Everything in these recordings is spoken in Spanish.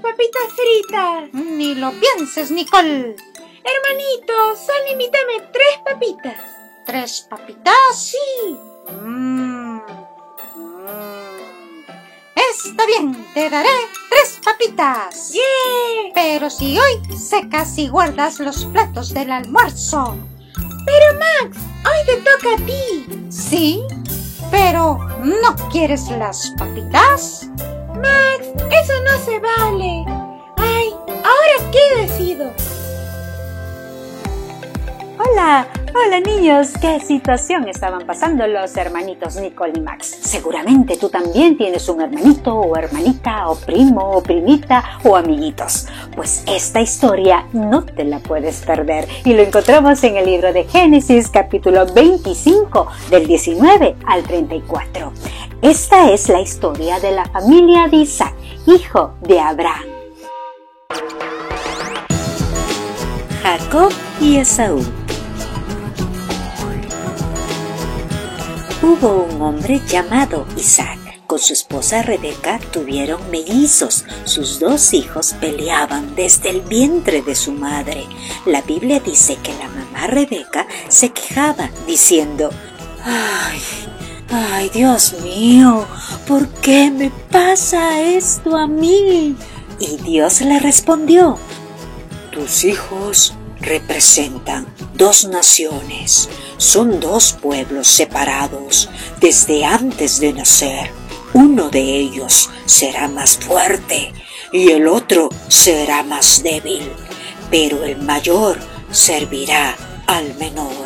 papas fritas. Ni lo pienses, Nicole. Hermanito, solo invítame tres papitas. ¿Tres papitas? Sí. Mm. Mm. Está bien, te daré tres papitas. ¡Yeah! Pero si hoy secas y guardas los platos del almuerzo. Pero Max, hoy te toca a ti. Sí, pero ¿no quieres las papitas? Max, se vale. Ay, ¿ahora qué decido? Hola, hola niños, ¿qué situación estaban pasando los hermanitos Nicole y Max? Seguramente tú también tienes un hermanito o hermanita o primo o primita o amiguitos. Pues esta historia no te la puedes perder y lo encontramos en el libro de Génesis capítulo 25 del 19 al 34. Esta es la historia de la familia de Isaac, hijo de Abraham. Jacob y Esaú Hubo un hombre llamado Isaac. Con su esposa Rebeca tuvieron mellizos. Sus dos hijos peleaban desde el vientre de su madre. La Biblia dice que la mamá Rebeca se quejaba diciendo, ¡Ay! ¡Ay, Dios mío! ¿Por qué me pasa esto a mí? Y Dios le respondió, Tus hijos representan dos naciones, son dos pueblos separados desde antes de nacer. Uno de ellos será más fuerte y el otro será más débil, pero el mayor servirá al menor.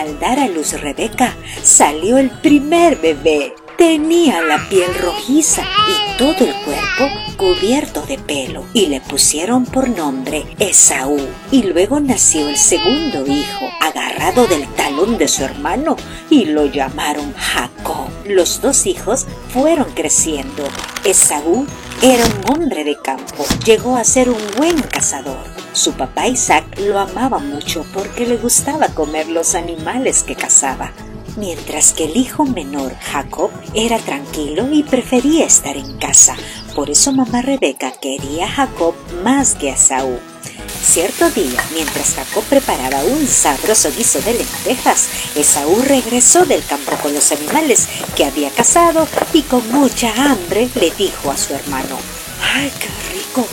Al dar a luz Rebeca, salió el primer bebé. Tenía la piel rojiza y todo el cuerpo cubierto de pelo y le pusieron por nombre Esaú. Y luego nació el segundo hijo, agarrado del talón de su hermano, y lo llamaron Jacob. Los dos hijos fueron creciendo. Esaú era un hombre de campo, llegó a ser un buen cazador. Su papá Isaac lo amaba mucho porque le gustaba comer los animales que cazaba mientras que el hijo menor, Jacob, era tranquilo y prefería estar en casa. Por eso mamá Rebeca quería a Jacob más que a Saúl. Cierto día, mientras Jacob preparaba un sabroso guiso de lentejas, Esaú regresó del campo con los animales que había cazado y con mucha hambre le dijo a su hermano, ¡Ay, qué rico!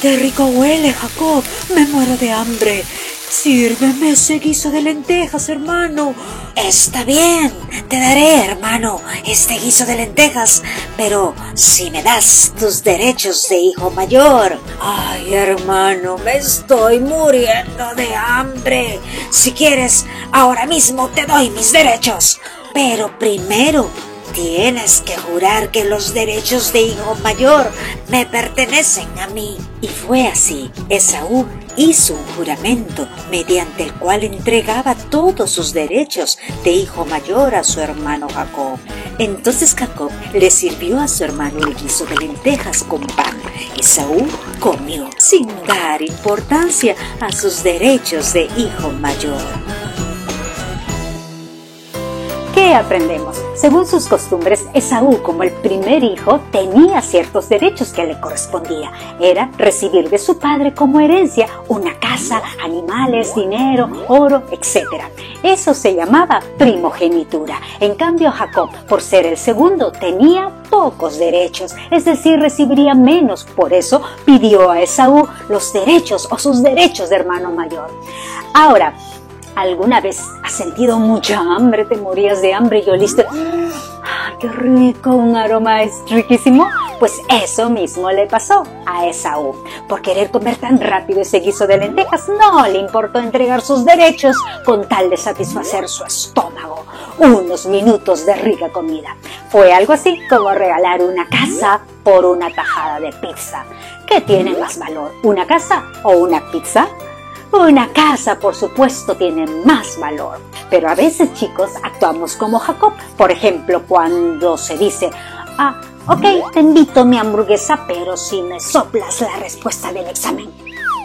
¡Qué rico huele, Jacob! Me muero de hambre. Sírveme ese guiso de lentejas, hermano. Está bien, te daré, hermano, este guiso de lentejas, pero si me das tus derechos de hijo mayor. Ay, hermano, me estoy muriendo de hambre. Si quieres, ahora mismo te doy mis derechos. Pero primero Tienes que jurar que los derechos de hijo mayor me pertenecen a mí. Y fue así. Esaú hizo un juramento mediante el cual entregaba todos sus derechos de hijo mayor a su hermano Jacob. Entonces Jacob le sirvió a su hermano el guiso de lentejas con pan. Esaú comió sin dar importancia a sus derechos de hijo mayor. ¿Qué aprendemos? Según sus costumbres, Esaú, como el primer hijo, tenía ciertos derechos que le correspondía. Era recibir de su padre como herencia una casa, animales, dinero, oro, etc. Eso se llamaba primogenitura. En cambio, Jacob, por ser el segundo, tenía pocos derechos, es decir, recibiría menos. Por eso pidió a Esaú los derechos o sus derechos de hermano mayor. Ahora, ¿Alguna vez has sentido mucha hambre? ¿Te morías de hambre y oliste? ¡Ah, qué rico! Un aroma es riquísimo. Pues eso mismo le pasó a Esaú. Por querer comer tan rápido ese guiso de lentejas, no le importó entregar sus derechos con tal de satisfacer su estómago. Unos minutos de rica comida. Fue algo así como regalar una casa por una tajada de pizza. ¿Qué tiene más valor, una casa o una pizza? Una casa, por supuesto, tiene más valor. Pero a veces, chicos, actuamos como Jacob. Por ejemplo, cuando se dice, ah, ok, te invito mi hamburguesa, pero si me soplas la respuesta del examen.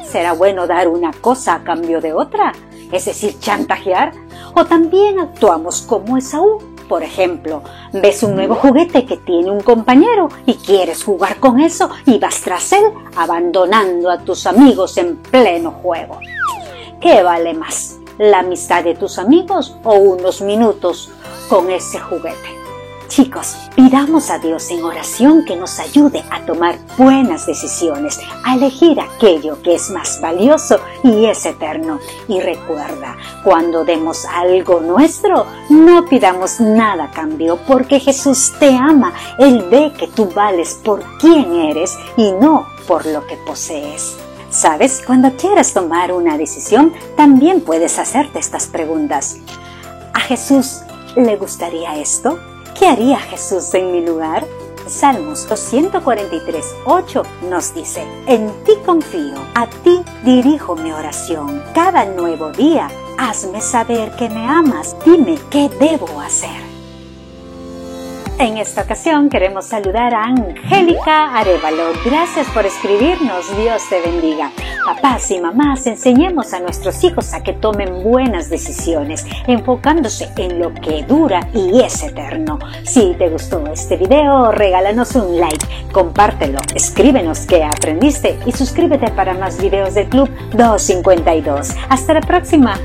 ¿Será bueno dar una cosa a cambio de otra? Es decir, chantajear. O también actuamos como Esaú. Por ejemplo, ves un nuevo juguete que tiene un compañero y quieres jugar con eso y vas tras él abandonando a tus amigos en pleno juego. ¿Qué vale más? ¿La amistad de tus amigos o unos minutos con ese juguete? Chicos, pidamos a Dios en oración que nos ayude a tomar buenas decisiones, a elegir aquello que es más valioso y es eterno. Y recuerda, cuando demos algo nuestro, no pidamos nada a cambio, porque Jesús te ama. Él ve que tú vales por quien eres y no por lo que posees. Sabes, cuando quieras tomar una decisión, también puedes hacerte estas preguntas. ¿A Jesús le gustaría esto? ¿Qué haría Jesús en mi lugar? Salmos 243, 8 nos dice, En ti confío, a ti dirijo mi oración. Cada nuevo día, hazme saber que me amas. Dime qué debo hacer. En esta ocasión queremos saludar a Angélica Arevalo. Gracias por escribirnos. Dios te bendiga. Papás y mamás, enseñemos a nuestros hijos a que tomen buenas decisiones, enfocándose en lo que dura y es eterno. Si te gustó este video, regálanos un like, compártelo, escríbenos qué aprendiste y suscríbete para más videos del Club 252. Hasta la próxima.